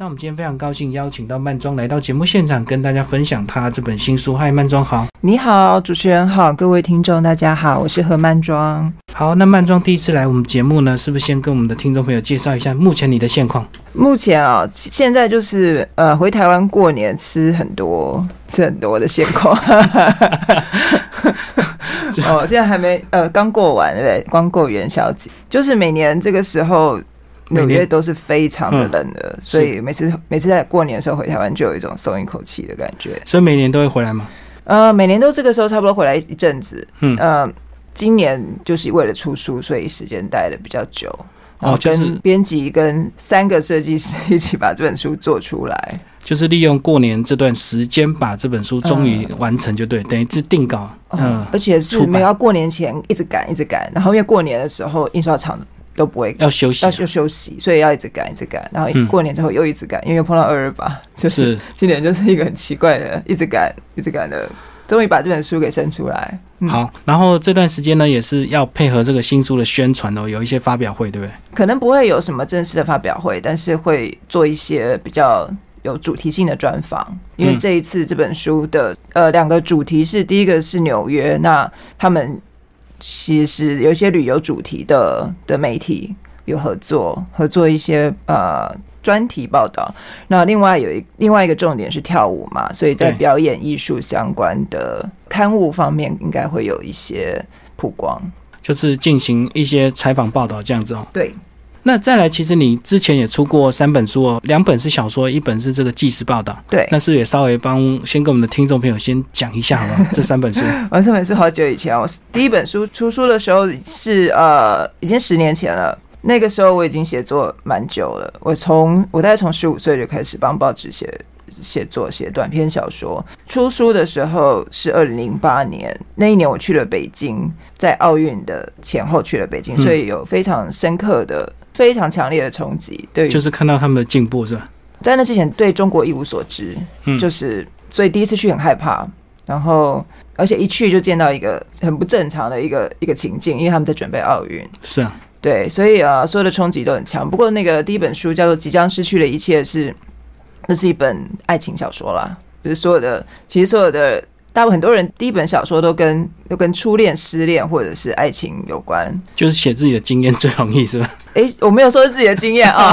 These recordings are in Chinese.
那我们今天非常高兴邀请到曼庄来到节目现场，跟大家分享他这本新书。嗨，曼庄好，你好，主持人好，各位听众大家好，我是何曼庄。好，那曼庄第一次来我们节目呢，是不是先跟我们的听众朋友介绍一下目前你的现况？目前啊，现在就是呃，回台湾过年吃很多吃很多的现况。哦，现在还没呃，刚过完对不对？刚过元宵节，就是每年这个时候。纽约都是非常的冷的，所以每次每次在过年的时候回台湾，就有一种松一口气的感觉。所以每年都会回来吗？呃，每年都这个时候差不多回来一阵子。嗯，呃，今年就是为了出书，所以时间待的比较久。然后，跟编辑跟三个设计师一起把这本书做出来，就是利用过年这段时间把这本书终于完成，就对，等于是定稿。嗯，而且是没有过年前一直赶一直赶，然后因为过年的时候印刷厂。都不会要休息，要休休息，所以要一直赶，一直赶。然后过年之后又一直赶，因为碰到二二八，就是今年就是一个很奇怪的，一直赶，一直赶的，终于把这本书给生出来。好，然后这段时间呢，也是要配合这个新书的宣传哦，有一些发表会，对不对？可能不会有什么正式的发表会，但是会做一些比较有主题性的专访。因为这一次这本书的呃两个主题是，第一个是纽约，那他们。其实有一些旅游主题的的媒体有合作，合作一些呃专题报道。那另外有一另外一个重点是跳舞嘛，所以在表演艺术相关的刊物方面，应该会有一些曝光，就是进行一些采访报道这样子哦。对。那再来，其实你之前也出过三本书哦，两本是小说，一本是这个纪实报道。对，那是也稍微帮先跟我们的听众朋友先讲一下好吗？这三本书，我这本书好久以前，我第一本书出书的时候是呃，已经十年前了。那个时候我已经写作蛮久了，我从我大概从十五岁就开始帮报纸写写作，写短篇小说。出书的时候是二零零八年，那一年我去了北京，在奥运的前后去了北京，所以有非常深刻的。非常强烈的冲击，对，就是看到他们的进步，是吧？在那之前，对中国一无所知，嗯，就是所以第一次去很害怕，然后而且一去就见到一个很不正常的一个一个情境，因为他们在准备奥运，是啊，对，所以啊，所有的冲击都很强。不过那个第一本书叫做《即将失去的一切》，是那是一本爱情小说啦，就是所有的，其实所有的。大部分很多人第一本小说都跟都跟初恋、失恋或者是爱情有关，就是写自己的经验最容易是吧？哎，我没有说是自己的经验 啊。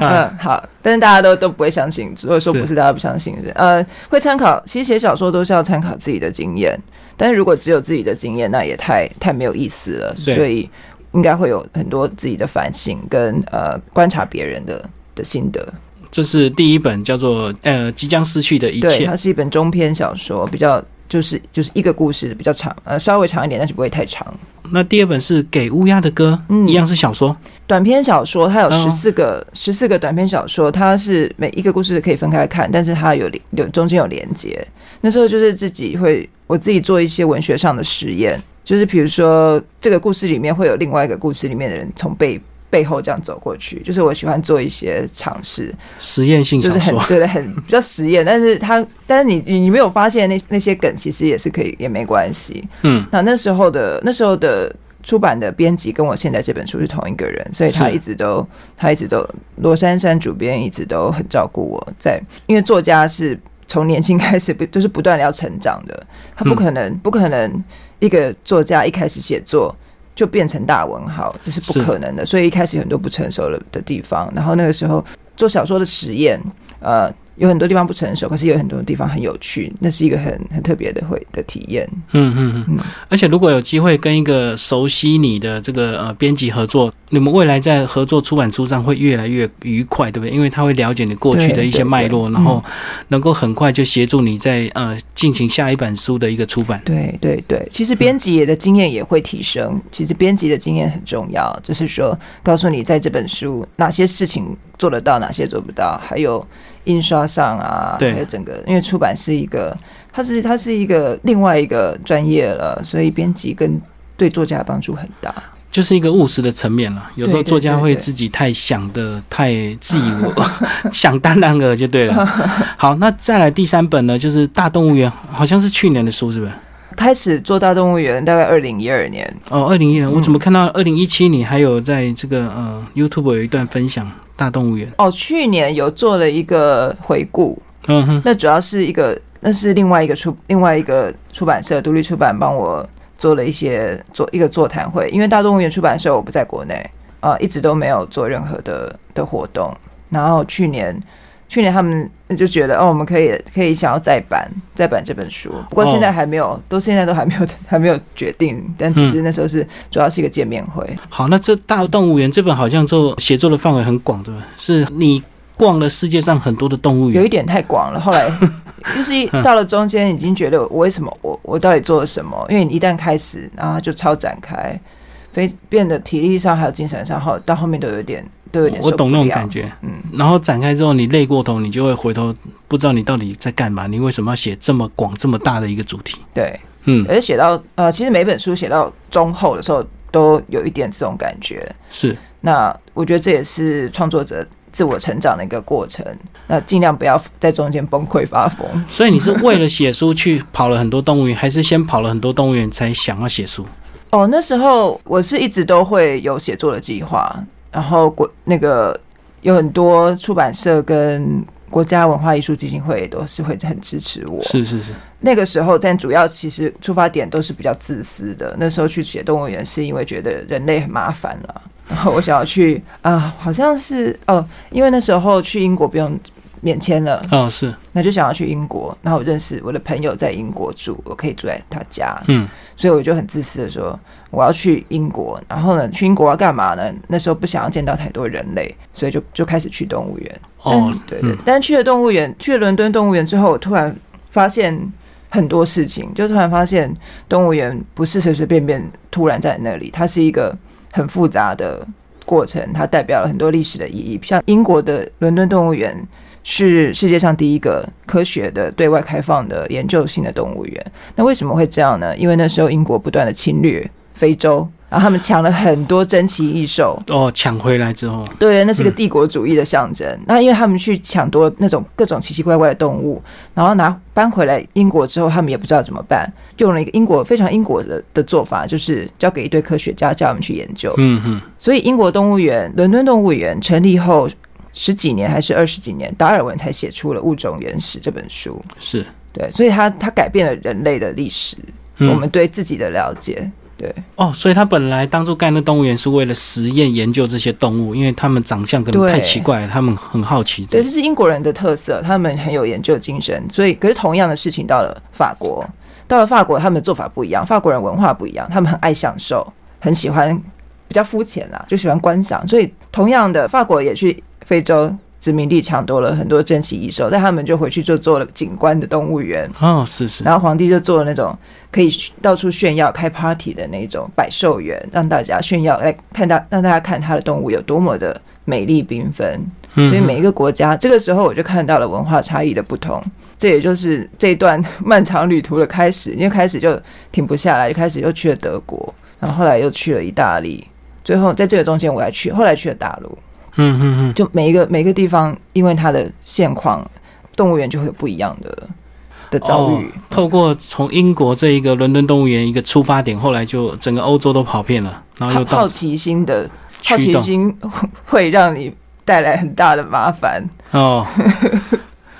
嗯，好，但是大家都都不会相信，如果说不是大家不相信，呃，会参考。其实写小说都是要参考自己的经验，但是如果只有自己的经验，那也太太没有意思了。所以应该会有很多自己的反省跟呃观察别人的的心得。这是第一本叫做呃即将失去的一切，它是一本中篇小说，比较就是就是一个故事比较长，呃稍微长一点，但是不会太长。那第二本是给乌鸦的歌，嗯，一样是小说，短篇小说，它有十四个十四个短篇小说，它是每一个故事可以分开看，但是它有有中间有连接。那时候就是自己会我自己做一些文学上的实验，就是比如说这个故事里面会有另外一个故事里面的人从背。背后这样走过去，就是我喜欢做一些尝试，实验性就是很对的，很比较实验。但是他，但是你你没有发现那那些梗其实也是可以，也没关系。嗯，那那时候的那时候的出版的编辑跟我现在这本书是同一个人，所以他一直都他一直都罗珊珊主编一直都很照顾我。在因为作家是从年轻开始不就是不断的要成长的，他不可能不可能一个作家一开始写作。就变成大文豪，这是不可能的。所以一开始有很多不成熟了的地方，然后那个时候做小说的实验，呃。有很多地方不成熟，可是有很多地方很有趣，那是一个很很特别的会的体验。嗯嗯嗯。而且如果有机会跟一个熟悉你的这个呃编辑合作，你们未来在合作出版书上会越来越愉快，对不对？因为他会了解你过去的一些脉络，然后能够很快就协助你在呃进行下一本书的一个出版。对对对，其实编辑的经验也会提升。其实编辑的经验很重要，就是说告诉你在这本书哪些事情做得到，哪些做不到，还有。印刷上啊，还有整个，因为出版是一个，它是它是一个另外一个专业了，所以编辑跟对作家帮助很大，就是一个务实的层面了。有时候作家会自己太想的太自以为 想当然了，就对了。好，那再来第三本呢，就是《大动物园》，好像是去年的书，是不是？开始做《大动物园》大概二零一二年。哦，二零一二，我怎么看到二零一七年还有在这个呃 YouTube 有一段分享？大动物园？哦，去年有做了一个回顾，嗯哼，那主要是一个，那是另外一个出另外一个出版社独立出版帮我做了一些做一个座谈会，因为大动物园出版社我不在国内啊，一直都没有做任何的的活动，然后去年。去年他们就觉得哦，我们可以可以想要再版再版这本书，不过现在还没有，都现在都还没有 还没有决定。但其实那时候是主要是一个见面会。好，那这大动物园这本好像做写作的范围很广，对吧？是你逛了世界上很多的动物园，有一点太广了。后来 就是到了中间，已经觉得我为什么我我到底做了什么？因为你一旦开始，然后就超展开，非变得体力上还有精神上，后到后面都有点。我懂那种感觉，嗯，然后展开之后，你累过头，你就会回头，不知道你到底在干嘛，你为什么要写这么广、这么大的一个主题？对，嗯，而且写到呃，其实每本书写到中后的时候，都有一点这种感觉。是，那我觉得这也是创作者自我成长的一个过程。那尽量不要在中间崩溃发疯。所以你是为了写书去跑了很多动物园，还是先跑了很多动物园才想要写书？哦，那时候我是一直都会有写作的计划。然后国那个有很多出版社跟国家文化艺术基金会都是会很支持我。是是是。那个时候，但主要其实出发点都是比较自私的。那时候去写动物园，是因为觉得人类很麻烦了，然后我想要去啊，好像是哦，因为那时候去英国不用。免签了，哦，是，那就想要去英国，然后我认识我的朋友在英国住，我可以住在他家，嗯，所以我就很自私的说我要去英国，然后呢，去英国要干嘛呢？那时候不想要见到太多人类，所以就就开始去动物园。哦，对对，但去了动物园，去了伦敦动物园之后，我突然发现很多事情，就突然发现动物园不是随随便便突然在那里，它是一个很复杂的过程，它代表了很多历史的意义，像英国的伦敦动物园。是世界上第一个科学的对外开放的研究性的动物园。那为什么会这样呢？因为那时候英国不断的侵略非洲，然后他们抢了很多珍奇异兽。哦，抢回来之后，对，那是个帝国主义的象征。那因为他们去抢夺那种各种奇奇怪怪的动物，然后拿搬回来英国之后，他们也不知道怎么办，用了一个英国非常英国的的做法，就是交给一堆科学家叫他们去研究。嗯哼。所以英国动物园、伦敦动物园成立后。十几年还是二十几年，达尔文才写出了《物种原始》这本书。是对，所以他他改变了人类的历史，我们对自己的了解。对哦，所以他本来当初盖那动物园是为了实验研究这些动物，因为他们长相可能太奇怪，他们很好奇。对，这是英国人的特色，他们很有研究精神。所以，可是同样的事情到了法国，到了法国，他们的做法不一样。法国人文化不一样，他们很爱享受，很喜欢比较肤浅啦，就喜欢观赏。所以，同样的，法国也去。非洲殖民地抢夺了很多珍奇异兽，但他们就回去就做了景观的动物园哦，是是。然后皇帝就做了那种可以到处炫耀、开 party 的那种百兽园，让大家炫耀来看到，让大家看他的动物有多么的美丽缤纷。所以每一个国家，这个时候我就看到了文化差异的不同。这也就是这段 漫长旅途的开始，因为开始就停不下来，就开始又去了德国，然后后来又去了意大利，最后在这个中间我还去，后来去了大陆。嗯嗯嗯，就每一个每个地方，因为它的现况，动物园就会有不一样的的遭遇。透过从英国这一个伦敦动物园一个出发点，后来就整个欧洲都跑遍了，然后又好奇心的好奇心会让你带来很大的麻烦哦。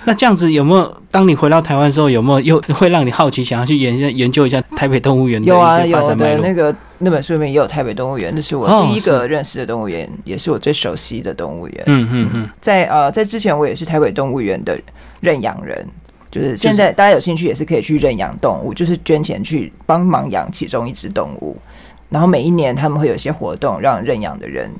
那这样子有没有？当你回到台湾的时候，有没有又会让你好奇，想要去研研究一下台北动物园的一些发展脉络？那个那本书里面也有台北动物园，那是我第一个认识的动物园，也是我最熟悉的动物园。嗯嗯嗯，在呃在之前，我也是台北动物园的认养人，就是现在大家有兴趣也是可以去认养动物，就是捐钱去帮忙养其中一只动物，然后每一年他们会有一些活动，让认养的人。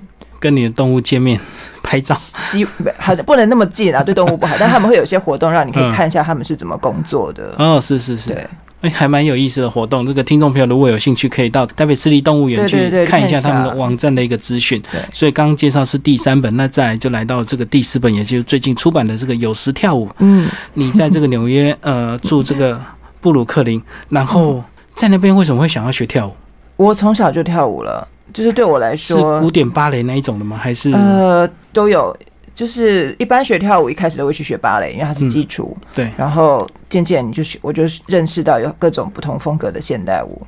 跟你的动物见面拍照，希好像不能那么近啊，对动物不好。但他们会有一些活动，让你可以看一下他们是怎么工作的。哦，是是是，哎，还蛮有意思的活动。这个听众朋友如果有兴趣，可以到台北市立动物园去看一下他们的网站的一个资讯。所以刚刚介绍是第三本，那再来就来到这个第四本，也就是最近出版的这个《有时跳舞》。嗯，你在这个纽约 呃住这个布鲁克林，然后在那边为什么会想要学跳舞？我从小就跳舞了。就是对我来说，是古典芭蕾那一种的吗？还是呃都有。就是一般学跳舞，一开始都会去学芭蕾，因为它是基础。对。然后渐渐你就我就认识到有各种不同风格的现代舞。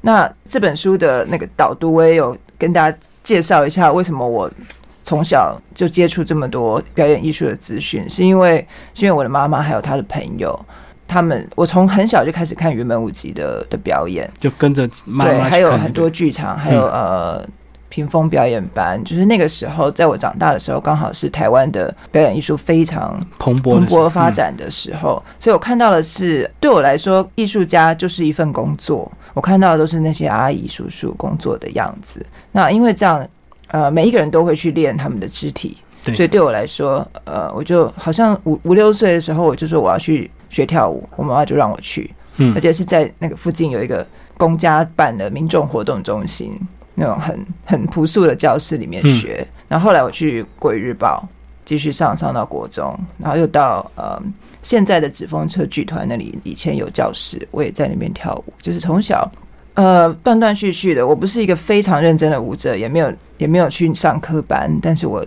那这本书的那个导读，我也有跟大家介绍一下为什么我从小就接触这么多表演艺术的资讯，是因为是因为我的妈妈还有她的朋友，他们我从很小就开始看云门舞集的的表演，就跟着妈妈还有很多剧场，还有呃。屏风表演班，就是那个时候，在我长大的时候，刚好是台湾的表演艺术非常蓬勃蓬勃发展的时候，所以我看到的是，对我来说，艺术家就是一份工作。我看到的都是那些阿姨叔叔工作的样子。那因为这样，呃，每一个人都会去练他们的肢体，所以对我来说，呃，我就好像五五六岁的时候，我就说我要去学跳舞，我妈妈就让我去，嗯，而且是在那个附近有一个公家办的民众活动中心。那种很很朴素的教室里面学，然后后来我去国语日报继续上上到国中，然后又到呃现在的纸风车剧团那里，以前有教室，我也在那边跳舞，就是从小呃断断续续的。我不是一个非常认真的舞者，也没有也没有去上课班，但是我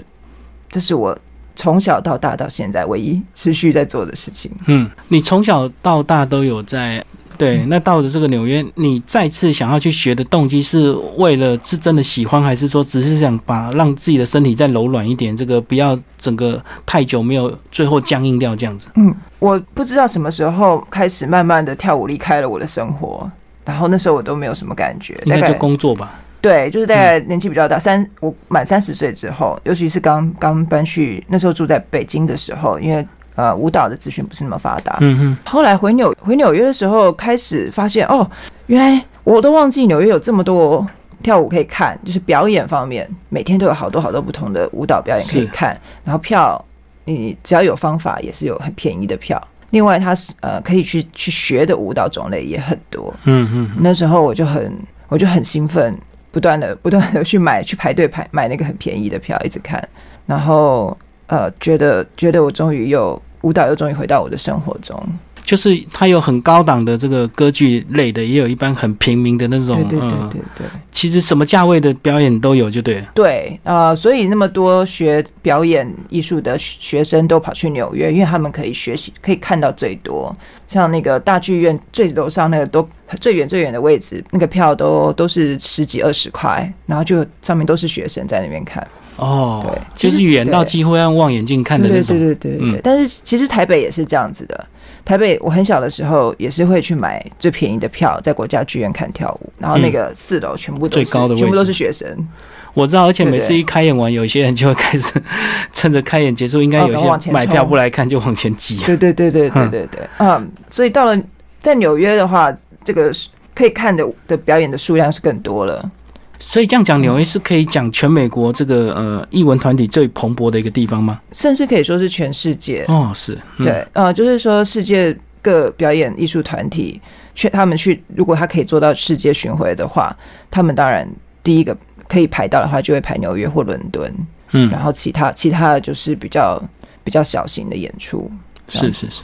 这是我从小到大到现在唯一持续在做的事情。嗯，你从小到大都有在。对，那到了这个纽约，你再次想要去学的动机是为了是真的喜欢，还是说只是想把让自己的身体再柔软一点，这个不要整个太久没有最后僵硬掉这样子？嗯，我不知道什么时候开始慢慢的跳舞离开了我的生活，然后那时候我都没有什么感觉，应该就工作吧？对，就是大概年纪比较大，三我满三十岁之后，尤其是刚刚搬去那时候住在北京的时候，因为。呃，舞蹈的资讯不是那么发达。嗯哼。后来回纽回纽约的时候，开始发现哦，原来我都忘记纽约有这么多跳舞可以看，就是表演方面，每天都有好多好多不同的舞蹈表演可以看。然后票，你只要有方法，也是有很便宜的票。另外，它是呃可以去去学的舞蹈种类也很多。嗯哼。那时候我就很我就很兴奋，不断的不断的去买去排队排买那个很便宜的票，一直看。然后呃，觉得觉得我终于又。舞蹈又终于回到我的生活中，就是它有很高档的这个歌剧类的，也有一般很平民的那种，对对对对对。其实什么价位的表演都有，就对。对啊，所以那么多学表演艺术的学生都跑去纽约，因为他们可以学习，可以看到最多。像那个大剧院最楼上那个都最远最远的位置，那个票都都是十几二十块，然后就上面都是学生在那边看。哦，对，就是远到几乎要望远镜看的那种。对对对对对。但是其实台北也是这样子的。台北我很小的时候也是会去买最便宜的票，在国家剧院看跳舞，然后那个四楼全部最高的全部都是学生。我知道，而且每次一开演完，有一些人就会开始趁着开演结束，应该有些买票不来看就往前挤。对对对对对对对。嗯，所以到了在纽约的话，这个可以看的的表演的数量是更多了。所以这样讲，纽约是可以讲全美国这个呃译文团体最蓬勃的一个地方吗？甚至可以说是全世界哦，是对，呃，就是说世界各表演艺术团体去他们去，如果他可以做到世界巡回的话，他们当然第一个可以排到的话，就会排纽约或伦敦，嗯，然后其他其他的就是比较比较小型的演出。是是是，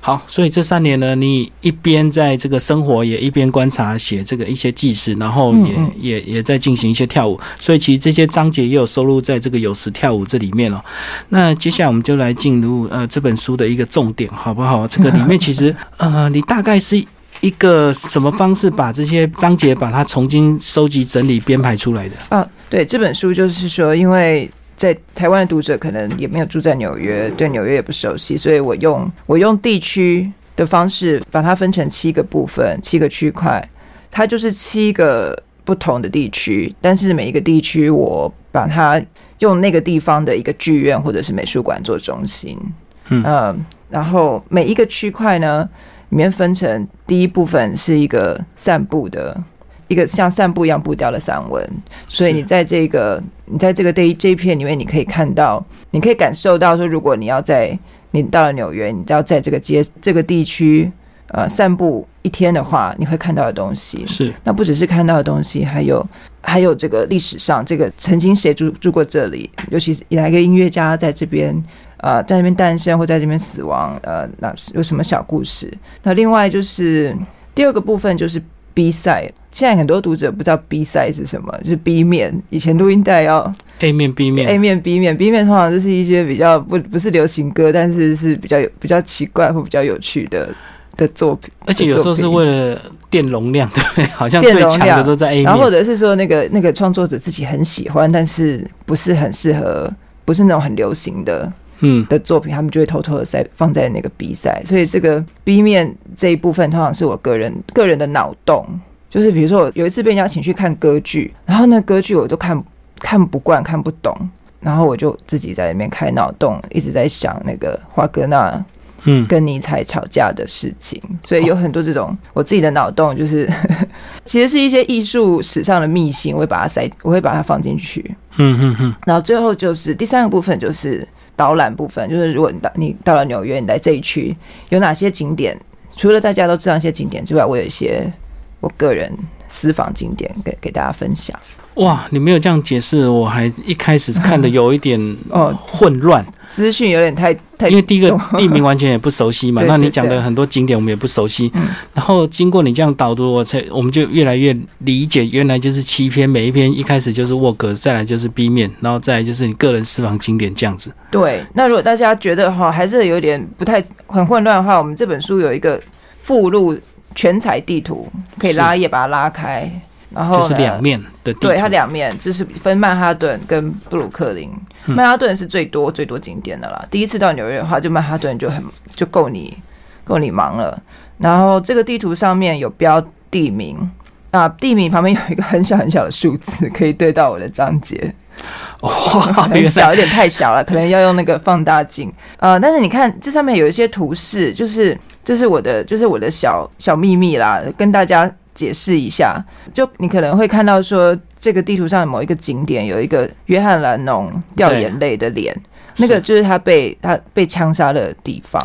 好，所以这三年呢，你一边在这个生活，也一边观察写这个一些纪事，然后也也也在进行一些跳舞，所以其实这些章节也有收录在这个有时跳舞这里面了。那接下来我们就来进入呃这本书的一个重点，好不好？这个里面其实 呃，你大概是一个什么方式把这些章节把它重新收集整理编排出来的？啊，对，这本书就是说，因为。在台湾的读者可能也没有住在纽约，对纽约也不熟悉，所以我用我用地区的方式把它分成七个部分、七个区块，它就是七个不同的地区，但是每一个地区我把它用那个地方的一个剧院或者是美术馆做中心，嗯，然后每一个区块呢里面分成第一部分是一个散步的。一个像散步一样步调的散文，所以你在这个你在这个这一这一片里面，你可以看到，你可以感受到说，如果你要在你到了纽约，你要在这个街这个地区呃散步一天的话，你会看到的东西。是。那不只是看到的东西，还有还有这个历史上这个曾经谁住住过这里，尤其是哪一个音乐家在这边呃在那边诞生或在这边死亡呃那有什么小故事？那另外就是第二个部分就是 B 赛。现在很多读者不知道 B side 是什么，就是 B 面。以前录音带要 A 面、B 面、A 面、B 面、B 面，通常就是一些比较不不是流行歌，但是是比较有比较奇怪或比较有趣的的作品，而且有时候是为了电容量，对不对？好像最强的都在 A 然后或者是说那个那个创作者自己很喜欢，但是不是很适合，不是那种很流行的，嗯，的作品，他们就会偷偷的塞放在那个 B 赛。所以这个 B 面这一部分，通常是我个人个人的脑洞，就是比如说我有一次被人家请去看歌剧，然后那歌剧我都看看不惯，看不懂。然后我就自己在里面开脑洞，一直在想那个华格纳，嗯，跟尼采吵架的事情。所以有很多这种我自己的脑洞，就是 其实是一些艺术史上的秘辛，我会把它塞，我会把它放进去。嗯嗯嗯。然后最后就是第三个部分，就是导览部分，就是如果你到你到了纽约，你来这一区有哪些景点？除了大家都知道一些景点之外，我有一些我个人私房景点给给大家分享。哇，你没有这样解释，我还一开始看的有一点哦混乱，资讯有点太太，因为第一个 地名完全也不熟悉嘛，那你讲的很多景点我们也不熟悉，然后经过你这样导读，我才我们就越来越理解，原来就是七篇，每一篇一开始就是沃格，再来就是 B 面，然后再来就是你个人私房景点这样子。对，那如果大家觉得哈还是有点不太很混乱的话，我们这本书有一个附录全彩地图，可以拉页把它拉开。然后就是两面的，对它两面就是分曼哈顿跟布鲁克林。曼哈顿是最多最多景点的啦。第一次到纽约的话，就曼哈顿就很就够你够你忙了。然后这个地图上面有标地名啊，地名旁边有一个很小很小的数字，可以对到我的章节。哦，很小，有点太小了，可能要用那个放大镜。呃，但是你看这上面有一些图示，就是这是我的就是我的小小秘密啦，跟大家。解释一下，就你可能会看到说，这个地图上某一个景点有一个约翰兰农掉眼泪的脸，那个就是他被他被枪杀的地方，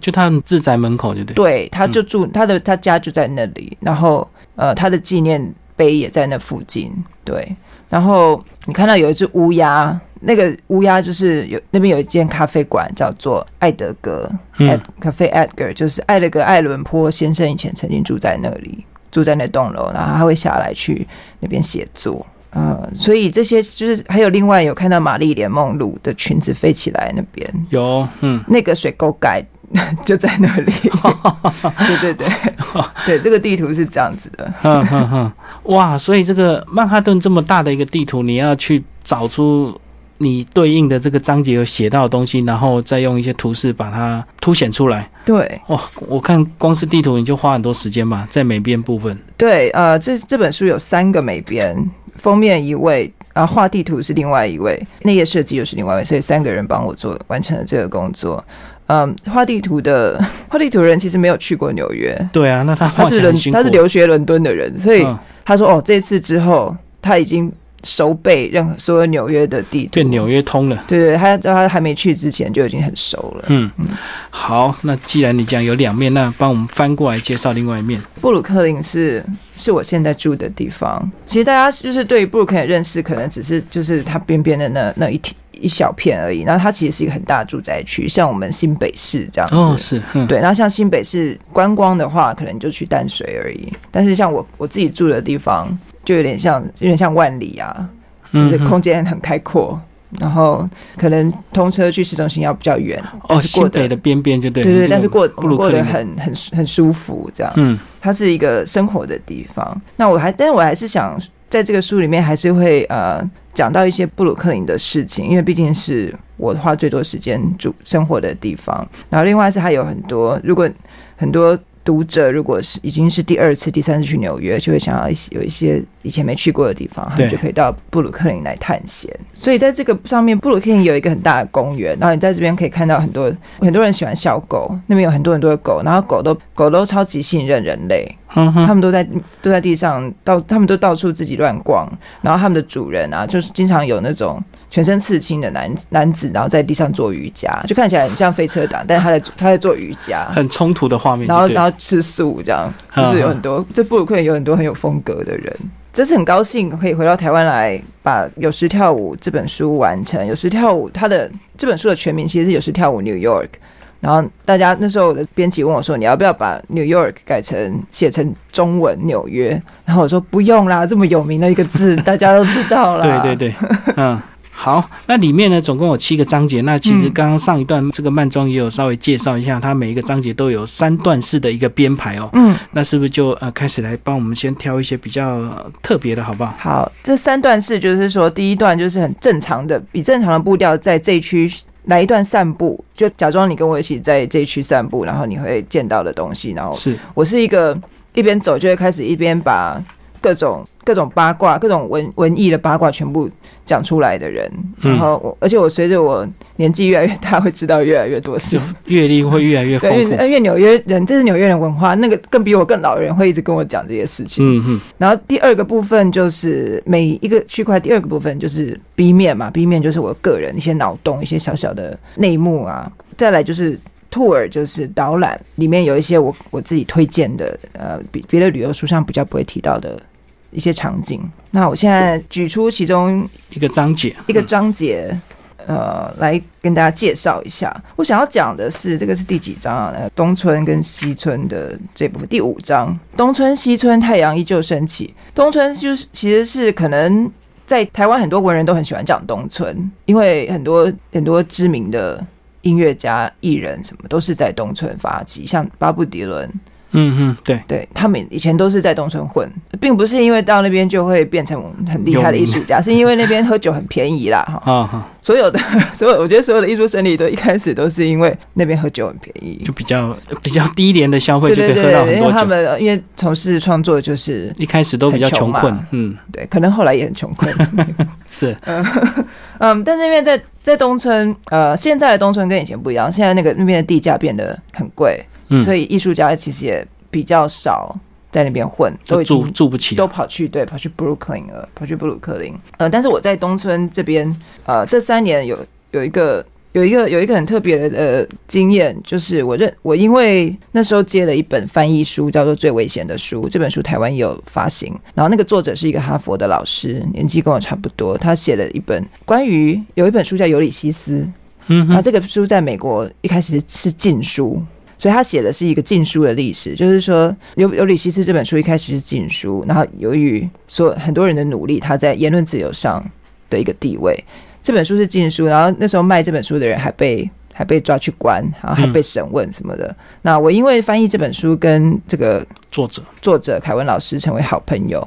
就他自宅门口，就对，对，他就住他的他家就在那里，然后呃，他的纪念碑也在那附近，对，然后你看到有一只乌鸦，那个乌鸦就是有那边有一间咖啡馆叫做艾德格，嗯，咖啡 Edgar，就是艾德格艾伦坡先生以前曾经住在那里。住在那栋楼，然后他会下来去那边写作，嗯，所以这些就是还有另外有看到玛丽莲梦露的裙子飞起来那边。有，嗯，那个水沟盖 就在那里，对 对对，对，这个地图是这样子的，嗯哼哼，哇，所以这个曼哈顿这么大的一个地图，你要去找出。你对应的这个章节有写到的东西，然后再用一些图示把它凸显出来。对，哇，我看光是地图你就花很多时间吧，在美编部分。对，呃，这这本书有三个美编，封面一位，然后画地图是另外一位，内页设计又是另外一位，所以三个人帮我做完成了这个工作。嗯，画地图的 画地图人其实没有去过纽约。对啊，那他他是伦他是留学伦敦的人，所以他说哦，这次之后他已经。熟背任何所有纽约的地图，对纽约通了。对对，他他还没去之前就已经很熟了。嗯嗯，好，那既然你讲有两面，那帮我们翻过来介绍另外一面。布鲁克林是是我现在住的地方。其实大家就是对于布鲁克林认识，可能只是就是它边边的那那一一一小片而已。然后它其实是一个很大的住宅区，像我们新北市这样子。哦，是，对。然后像新北市观光的话，可能就去淡水而已。但是像我我自己住的地方。就有点像，有点像万里啊，就是空间很开阔，然后可能通车去市中心要比较远。哦，新北的边边就对，对对，但是过过得很很很舒服，这样。嗯，它是一个生活的地方。那我还，但是我还是想在这个书里面还是会呃讲到一些布鲁克林的事情，因为毕竟是我花最多时间住生活的地方。然后另外是还有很多，如果很多。读者如果是已经是第二次、第三次去纽约，就会想要有一些以前没去过的地方，他们就可以到布鲁克林来探险。所以在这个上面，布鲁克林有一个很大的公园，然后你在这边可以看到很多很多人喜欢小狗，那边有很多很多的狗，然后狗都狗都超级信任人类，他们都在都在地上到，他们都到处自己乱逛，然后他们的主人啊，就是经常有那种。全身刺青的男男子，然后在地上做瑜伽，就看起来很像飞车党，但是他在他在做瑜伽，很冲突的画面。然后然后吃素，这样就是有很多这布鲁克林有很多很有风格的人。这次很高兴可以回到台湾来，把《有时跳舞》这本书完成。《有时跳舞》它的这本书的全名其实是《有时跳舞 New York》，然后大家那时候的编辑问我说：“你要不要把 New York 改成写成中文纽约？”然后我说：“不用啦，这么有名的一个字，大家都知道了。”对对对，嗯。好，那里面呢总共有七个章节。那其实刚刚上一段这个慢装也有稍微介绍一下，它每一个章节都有三段式的一个编排哦。嗯，那是不是就呃开始来帮我们先挑一些比较特别的，好不好？好，这三段式就是说，第一段就是很正常的，比正常的步调在这一区来一段散步，就假装你跟我一起在这一区散步，然后你会见到的东西。然后是我是一个一边走就会开始一边把各种。各种八卦，各种文文艺的八卦，全部讲出来的人。然后我，而且我随着我年纪越来越大，会知道越来越多事，阅历会越来越丰富。因为纽约人，这是纽约人文化，那个更比我更老的人会一直跟我讲这些事情。嗯哼。然后第二个部分就是每一个区块，第二个部分就是 B 面嘛，B 面就是我个人一些脑洞，一些小小的内幕啊。再来就是 tour，就是导览，里面有一些我我自己推荐的，呃，比别的旅游书上比较不会提到的。一些场景，那我现在举出其中一个章节，一个章节，呃，来跟大家介绍一下。我想要讲的是，这个是第几章啊？东村跟西村的这部分，第五章。东村西村，太阳依旧升起。东村就是其实是可能在台湾很多文人都很喜欢讲东村，因为很多很多知名的音乐家、艺人什么都是在东村发迹，像巴布迪伦。嗯嗯，对。对，他们以前都是在东村混，并不是因为到那边就会变成很厉害的艺术家，是因为那边喝酒很便宜啦，哈。啊所有的 所有，我觉得所有的艺术生理都一开始都是因为那边喝酒很便宜，就比较比较低廉的消费就可以喝到很多酒。他们因为从事创作就是一开始都比较穷困，嗯，对，可能后来也很穷困，是，嗯嗯，但是因为在在东村，呃，现在的东村跟以前不一样，现在那个那边的地价变得很贵。所以艺术家其实也比较少在那边混，都住住不起，都跑去对跑去布鲁克林了，跑去布鲁克林。呃，但是我在东村这边，呃，这三年有有一个有一个有一个很特别的呃经验，就是我认我因为那时候接了一本翻译书，叫做《最危险的书》，这本书台湾有发行，然后那个作者是一个哈佛的老师，年纪跟我差不多，他写了一本关于有一本书叫《尤里西斯》，嗯，然后这个书在美国一开始是禁书。所以他写的是一个禁书的历史，就是说尤尤里西斯这本书一开始是禁书，然后由于所很多人的努力，他在言论自由上的一个地位，这本书是禁书，然后那时候卖这本书的人还被还被抓去关，然后还被审问什么的。那我因为翻译这本书，跟这个作者作者凯文老师成为好朋友，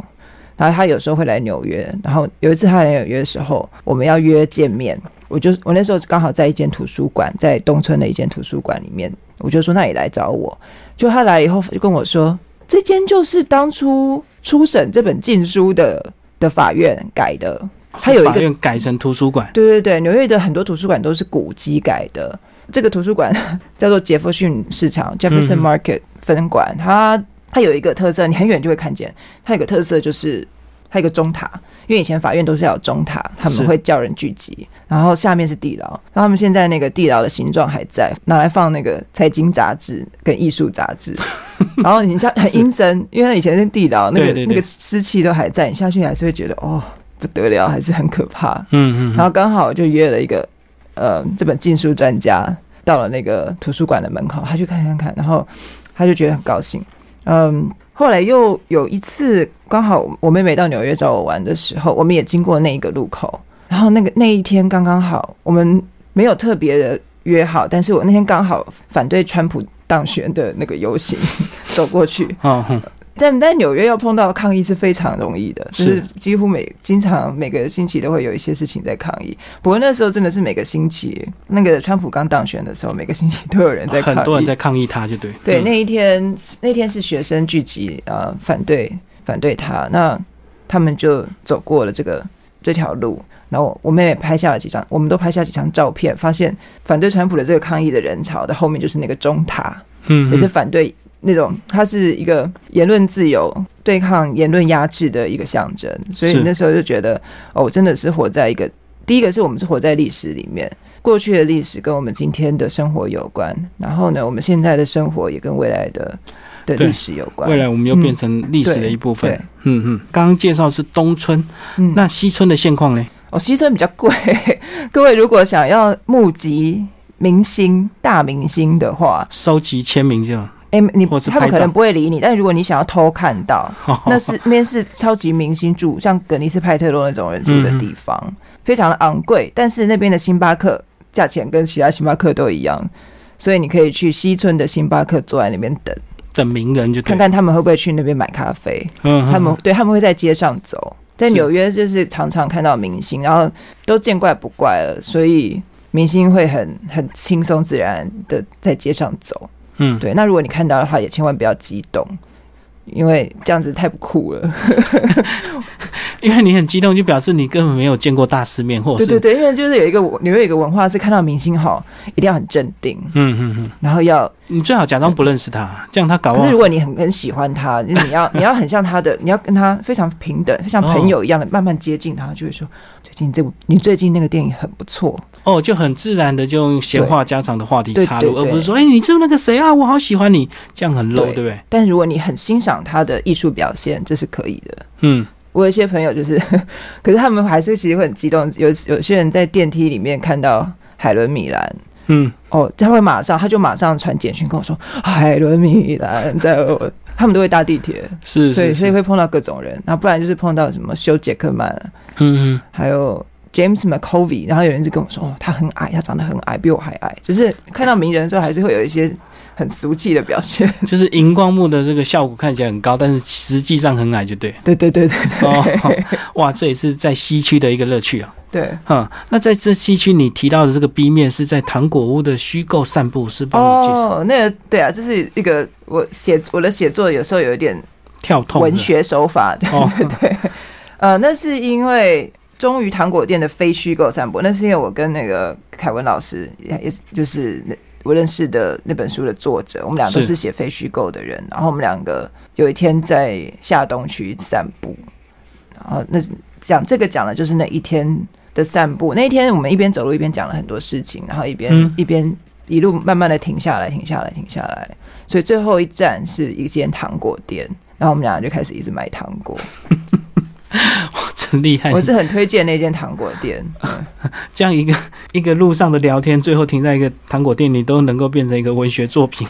然后他有时候会来纽约，然后有一次他来纽约的时候，我们要约见面，我就我那时候刚好在一间图书馆，在东村的一间图书馆里面。我就说，那你来找我。就他来以后，就跟我说，这间就是当初初审这本禁书的的法院改的。他有一个改成图书馆。对对对，纽约的很多图书馆都是古迹改的。这个图书馆 叫做杰弗逊市场 （Jefferson Market） 分馆。它它有一个特色，你很远就会看见。它有个特色就是。它有一个钟塔，因为以前法院都是要有钟塔，他们会叫人聚集。然后下面是地牢，然后他们现在那个地牢的形状还在，拿来放那个财经杂志跟艺术杂志。然后你像很阴森，因为以前是地牢，那个那个湿气都还在，你下去还是会觉得哦不得了，还是很可怕。嗯嗯。然后刚好就约了一个呃这本禁书专家到了那个图书馆的门口，他去看看看，然后他就觉得很高兴。嗯。后来又有一次，刚好我妹妹到纽约找我玩的时候，我们也经过那一个路口。然后那个那一天刚刚好，我们没有特别的约好，但是我那天刚好反对川普当选的那个游行 走过去。在在纽约要碰到抗议是非常容易的，就是几乎每经常每个星期都会有一些事情在抗议。不过那时候真的是每个星期，那个川普刚当选的时候，每个星期都有人在很多人在抗议他，就对对。那一天那天是学生聚集啊，反对反对他，那他们就走过了这个这条路，然后我们也拍下了几张，我们都拍下几张照片，发现反对川普的这个抗议的人潮的后面就是那个钟塔，嗯，也是反对。那种，它是一个言论自由、对抗言论压制的一个象征，所以那时候就觉得，哦，真的是活在一个第一个是我们是活在历史里面，过去的历史跟我们今天的生活有关，然后呢，我们现在的生活也跟未来的的历史有关，未来我们又变成历史的一部分。嗯嗯，刚刚介绍是东村，那西村的现况呢？哦，西村比较贵，各位如果想要募集明星大明星的话，收集签名就。哎，你他们可能不会理你，但如果你想要偷看到，那是那边是超级明星住，像格尼斯派特洛那种人住的地方。非常的昂贵，但是那边的星巴克价钱跟其他星巴克都一样，所以你可以去西村的星巴克坐在那边等，等名人就看看他们会不会去那边买咖啡。嗯，他们对他们会在街上走，在纽约就是常常看到明星，然后都见怪不怪了，所以明星会很很轻松自然的在街上走。嗯，对。那如果你看到的话，也千万不要激动。因为这样子太不酷了，因为你很激动，就表示你根本没有见过大世面，或者对对对，因为就是有一个纽约有一个文化是看到明星好一定要很镇定，嗯嗯嗯，然后要你最好假装不认识他，这样他搞。可是如果你很很喜欢他，你要你要很像他的，你要跟他非常平等，像朋友一样的慢慢接近他，就会说最近这部你最近那个电影很不错。哦，就很自然的就用闲话家常的话题插入，而不是说，哎，你是那个谁啊？我好喜欢你，这样很 low，对不对？但如果你很欣赏他的艺术表现，这是可以的。嗯，我有一些朋友就是，可是他们还是其实会很激动。有有些人在电梯里面看到海伦米兰，嗯，哦，他会马上他就马上传简讯跟我说，海伦米兰在我，他们都会搭地铁，是，所以所以会碰到各种人，那不然就是碰到什么修杰克曼，嗯嗯，还有。James McCovey，然后有人就跟我说：“哦，他很矮，他长得很矮，比我还矮。”就是看到名人的时候，还是会有一些很俗气的表现。就是荧光幕的这个效果看起来很高，但是实际上很矮，就对。对对对对。哦，哇，这也是在西区的一个乐趣啊。对。哈，那在这西区你提到的这个 B 面是在糖果屋的虚构散步，是吧？哦，那个对啊，这是一个我写我的写作有时候有一点跳痛文学手法。对对对。呃，那是因为。忠于糖果店的非虚构散步，那是因为我跟那个凯文老师，也也就是我认识的那本书的作者，我们俩都是写非虚构的人。然后我们两个有一天在下东区散步，然后那讲这个讲的就是那一天的散步。那一天我们一边走路一边讲了很多事情，然后一边一边一路慢慢的停下来，停下来，停下来。所以最后一站是一间糖果店，然后我们俩就开始一直买糖果。真厉害！我是很推荐那间糖果店。这样一个一个路上的聊天，最后停在一个糖果店你，都能够变成一个文学作品。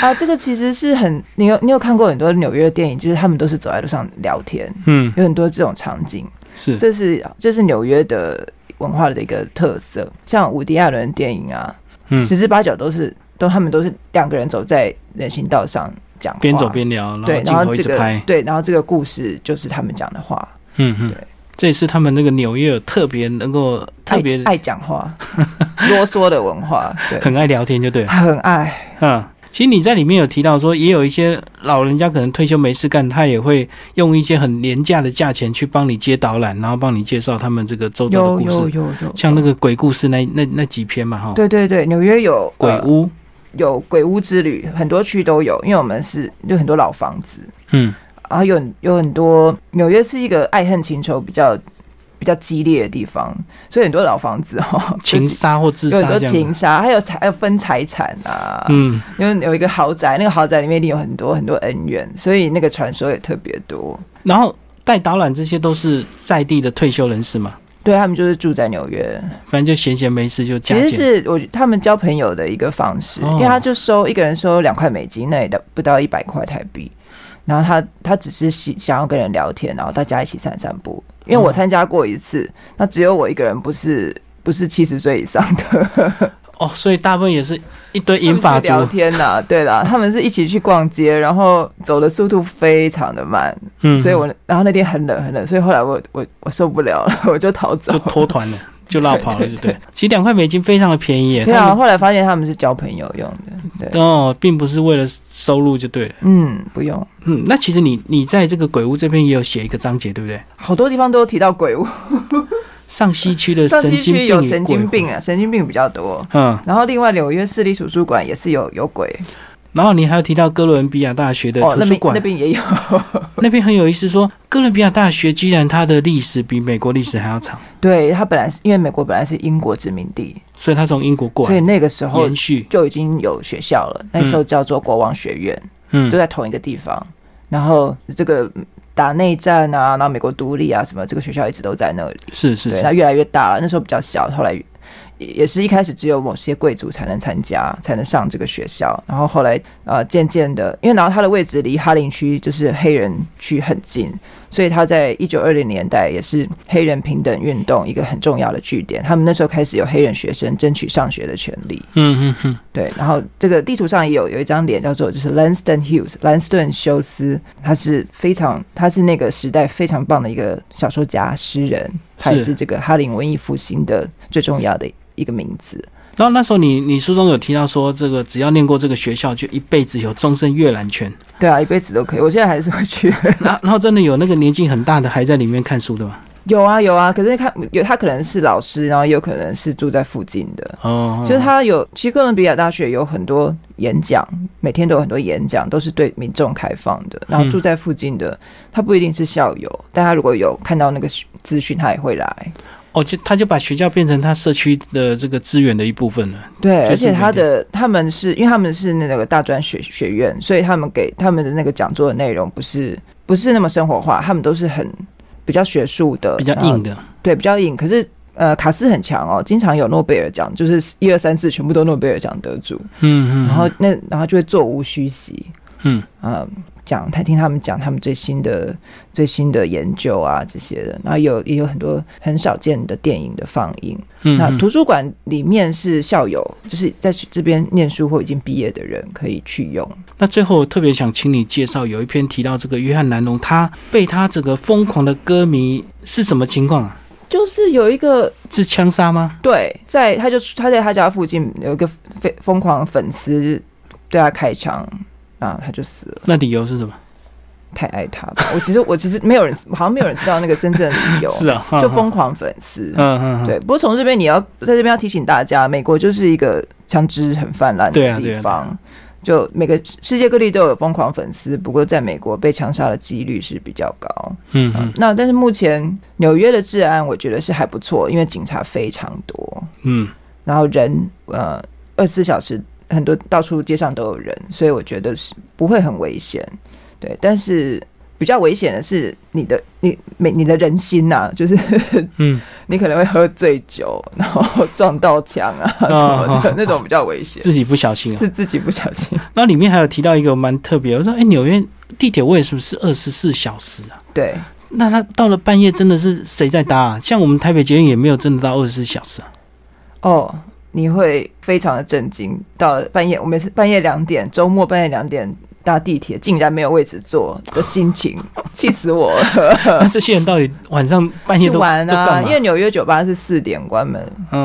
啊，这个其实是很你有你有看过很多纽约的电影，就是他们都是走在路上聊天。嗯，有很多这种场景。是，这是这是纽约的文化的一个特色。像伍迪·艾伦电影啊，十之八九都是都他们都是两个人走在人行道上。讲边走边聊，对，然后这个，对，然后这个故事就是他们讲的话，嗯嗯，对，这也是他们那个纽约特别能够特别爱讲话、啰嗦的文化，对，很爱聊天，就对，很爱。嗯，其实你在里面有提到说，也有一些老人家可能退休没事干，他也会用一些很廉价的价钱去帮你接导览，然后帮你介绍他们这个周遭的故事，有有有，像那个鬼故事那那那几篇嘛，哈，对对对，纽约有鬼屋。有鬼屋之旅，很多区都有，因为我们是有很多老房子，嗯，然后有有很多纽约是一个爱恨情仇比较比较激烈的地方，所以很多老房子哈，情杀或自杀，有很多情杀，还有财还有分财产啊，嗯，因为有一个豪宅，那个豪宅里面一定有很多很多恩怨，所以那个传说也特别多。然后带导览这些都是在地的退休人士嘛。对他们就是住在纽约，反正就闲闲没事就。其实是我他们交朋友的一个方式，因为他就收一个人收两块美金，那也的不到一百块台币。然后他他只是想想要跟人聊天，然后大家一起散散步。因为我参加过一次，那只有我一个人，不是不是七十岁以上的。哦，所以大部分也是一堆银发聊天呐，对啦，他们是一起去逛街，然后走的速度非常的慢，嗯，所以我然后那天很冷很冷，所以后来我我我受不了了，我就逃走，就脱团了，就落跑了，就对。其实两块美金非常的便宜，对啊，后来发现他们是交朋友用的，对哦，并不是为了收入就对了，嗯，不用，嗯，那其实你你在这个鬼屋这边也有写一个章节，对不对？好多地方都有提到鬼屋。上西区的上西区有神经病啊，神经病比较多。嗯，然后另外纽约市立图书馆也是有有鬼。然后你还有提到哥伦比亚大学的图书馆，那边也有。那边很有意思，说哥伦比亚大学居然它的历史比美国历史还要长。对，它本来是因为美国本来是英国殖民地，所以它从英国过来，所以那个时候延续就已经有学校了。那时候叫做国王学院，嗯，就在同一个地方。然后这个。打内战啊，然后美国独立啊，什么这个学校一直都在那里。是是，对，它越来越大了。那时候比较小，后来也是一开始只有某些贵族才能参加，才能上这个学校。然后后来呃，渐渐的，因为然后他的位置离哈林区就是黑人区很近。所以他在一九二零年代也是黑人平等运动一个很重要的据点。他们那时候开始有黑人学生争取上学的权利。嗯嗯嗯，对。然后这个地图上也有有一张脸叫做就是 Langston Hughes 兰斯顿休斯，他是非常他是那个时代非常棒的一个小说家诗人，他也是这个哈林文艺复兴的最重要的一个名字。然后那时候你你书中有提到说，这个只要念过这个学校，就一辈子有终身阅览权。对啊，一辈子都可以。我现在还是会去。然然后真的有那个年纪很大的还在里面看书的吗？有啊有啊，可是看有他可能是老师，然后有可能是住在附近的。哦，就是他有，其实哥伦比亚大学有很多演讲，每天都有很多演讲，都是对民众开放的。然后住在附近的，他不一定是校友，但他如果有看到那个资讯，他也会来。哦，就他就把学校变成他社区的这个资源的一部分了。对，而且他的他们是因为他们是那个大专学学院，所以他们给他们的那个讲座的内容不是不是那么生活化，他们都是很比较学术的，比较硬的。对，比较硬。可是呃，卡斯很强哦，经常有诺贝尔奖，就是一二三四全部都诺贝尔奖得主。嗯嗯。然后那然后就会座无虚席。嗯嗯。讲他听他们讲他们最新的最新的研究啊这些的，然后有也有很多很少见的电影的放映。嗯那图书馆里面是校友，就是在这边念书或已经毕业的人可以去用。那最后特别想请你介绍，有一篇提到这个约翰南龙，他被他这个疯狂的歌迷是什么情况啊？就是有一个是枪杀吗？对，在他就他在他家附近有一个非疯狂粉丝对他开枪。啊，他就死了。那理由是什么？太爱他吧。我其实我其实没有人，好像没有人知道那个真正的理由。是啊，就疯狂粉丝。嗯嗯。对，不过从这边你要在这边要提醒大家，美国就是一个枪支很泛滥的地方。就每个世界各地都有疯狂粉丝，不过在美国被枪杀的几率是比较高。嗯嗯。那但是目前纽约的治安我觉得是还不错，因为警察非常多。嗯。然后人呃二十四小时。很多到处街上都有人，所以我觉得是不会很危险，对。但是比较危险的是你的你每你的人心呐，就是嗯，你可能会喝醉酒，然后撞到墙啊 什么的，那种比较危险。自己不小心啊，是自己不小心。那里面还有提到一个蛮特别，我说哎，纽约地铁为什么是二十四小时啊？对。那他到了半夜真的是谁在搭啊？像我们台北捷运也没有真的到二十四小时啊。哦。你会非常的震惊，到了半夜，我每次半夜两点，周末半夜两点搭地铁，竟然没有位置坐的心情，气死我了。那这些人到底晚上半夜都玩啊？因为纽约酒吧是四点关门，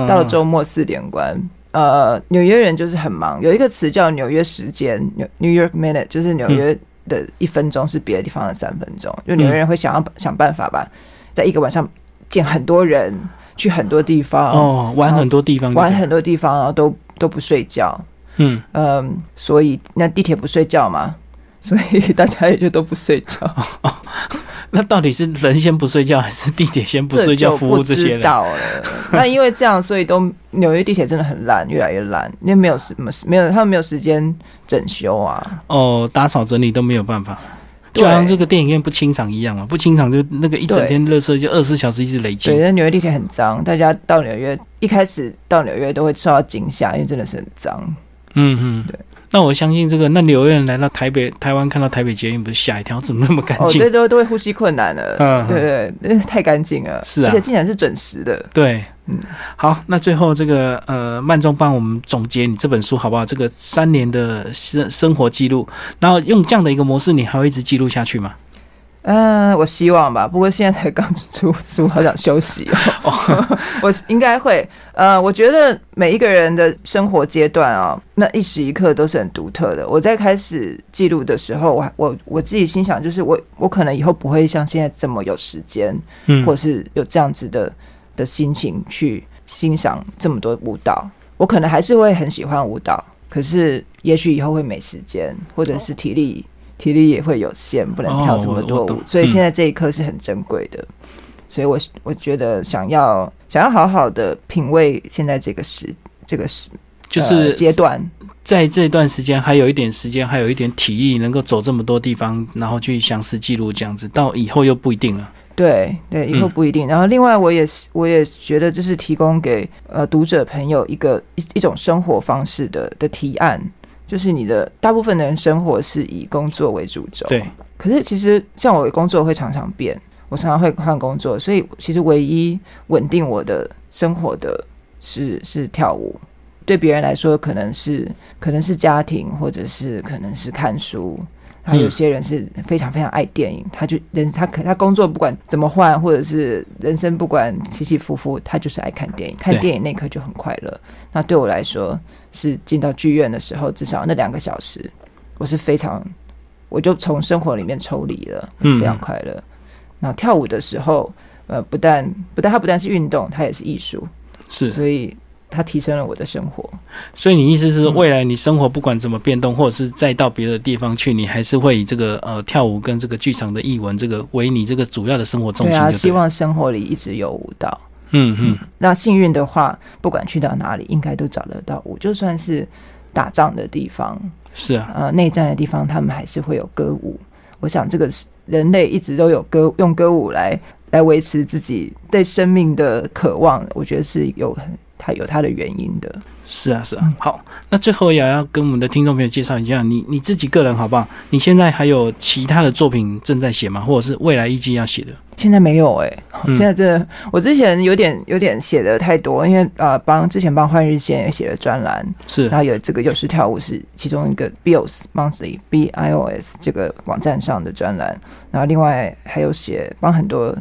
到了周末四点关。呃，纽约人就是很忙，有一个词叫纽约时间 （New York Minute），就是纽约的一分钟是别的地方的三分钟。就纽约人会想要想办法吧，在一个晚上见很多人。去很多地方哦，玩很多地方，玩很多地方，然后都都不睡觉。嗯嗯，所以那地铁不睡觉嘛，所以大家也就都不睡觉。那到底是人先不睡觉，还是地铁先不睡觉服务这些人？到了，那因为这样，所以都纽约地铁真的很烂，越来越烂，因为没有什么没有他们没有时间整修啊。哦，打扫整理都没有办法。就好像这个电影院不清场一样嘛，不清场就那个一整天垃圾就二十四小时一直累积。对，那纽约地铁很脏，大家到纽约一开始到纽约都会受到惊吓，因为真的是很脏。嗯嗯，对。那我相信这个，那纽约人来到台北、台湾看到台北捷运，不是吓一跳，怎么那么干净？哦，对，都都会呼吸困难了。嗯，对对，太干净了。是啊，而且竟然是准时的。对。嗯，好，那最后这个呃，曼中帮我们总结你这本书好不好？这个三年的生生活记录，然后用这样的一个模式，你还会一直记录下去吗？嗯，我希望吧。不过现在才刚出书，好想休息哦。我应该会。呃，我觉得每一个人的生活阶段啊，那一时一刻都是很独特的。我在开始记录的时候，我我我自己心想，就是我我可能以后不会像现在这么有时间，嗯，或是有这样子的。的心情去欣赏这么多舞蹈，我可能还是会很喜欢舞蹈，可是也许以后会没时间，或者是体力体力也会有限，不能跳这么多舞。所以现在这一刻是很珍贵的，所以我我觉得想要想要好好的品味现在这个时这个时就是阶段，在这段时间还有一点时间，还有一点体力，能够走这么多地方，然后去详实记录这样子，到以后又不一定了。对对，以后不一定。然后另外，我也是，我也觉得就是提供给呃读者朋友一个一一种生活方式的的提案，就是你的大部分的人生活是以工作为主轴，对。可是其实像我的工作会常常变，我常常会换工作，所以其实唯一稳定我的生活的是是跳舞。对别人来说，可能是可能是家庭，或者是可能是看书。还有些人是非常非常爱电影，他就人他可他工作不管怎么换，或者是人生不管起起伏伏，他就是爱看电影。看电影那刻就很快乐。那对我来说，是进到剧院的时候，至少那两个小时，我是非常，我就从生活里面抽离了，非常快乐。那跳舞的时候，呃，不但不但它不但是运动，它也是艺术，是所以。它提升了我的生活，所以你意思是未来你生活不管怎么变动，或者是再到别的地方去，你还是会以这个呃跳舞跟这个剧场的艺文这个为你这个主要的生活重心。对啊，希望生活里一直有舞蹈。嗯嗯，那幸运的话，不管去到哪里，应该都找得到舞。就算是打仗的地方，是啊，呃，内战的地方，他们还是会有歌舞。我想这个是人类一直都有歌，用歌舞来来维持自己对生命的渴望。我觉得是有很。它有它的原因的，是啊，是啊。好，那最后也要跟我们的听众朋友介绍一下，你你自己个人好不好？你现在还有其他的作品正在写吗？或者是未来预计要写的？现在没有哎，现在这我之前有点有点写的太多，因为呃，帮之前帮换日线也写了专栏，是，然后有这个有时跳舞是其中一个 Bios Monthly B I O S 这个网站上的专栏，然后另外还有写帮很多。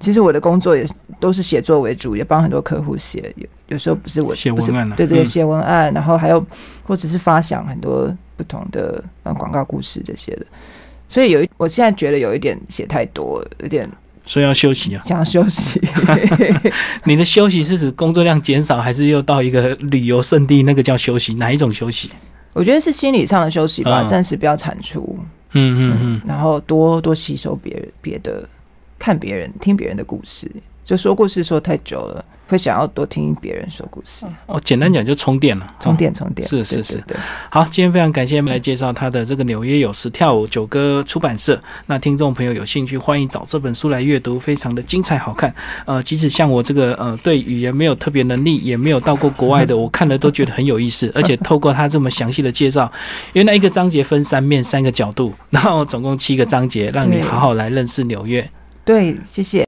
其实我的工作也都是写作为主，也帮很多客户写。有有时候不是我写文案对对，写文案，然后还有或者是发想很多不同的呃广告故事这些的。所以有一，我现在觉得有一点写太多，有点所以要休息啊，想休息。你的休息是指工作量减少，还是又到一个旅游胜地？那个叫休息？哪一种休息？我觉得是心理上的休息吧，暂时不要产出。嗯嗯嗯，然后多多吸收别别的。看别人听别人的故事，就说故事说太久了，会想要多听别人说故事。哦，简单讲就充电了，充电充电。是是是，对。好，今天非常感谢来介绍他的这个纽约有时跳舞九歌出版社。那听众朋友有兴趣，欢迎找这本书来阅读，非常的精彩好看。呃，即使像我这个呃对语言没有特别能力，也没有到过国外的，我看了都觉得很有意思。而且透过他这么详细的介绍，原来一个章节分三面三个角度，然后总共七个章节，让你好好来认识纽约。对，谢谢。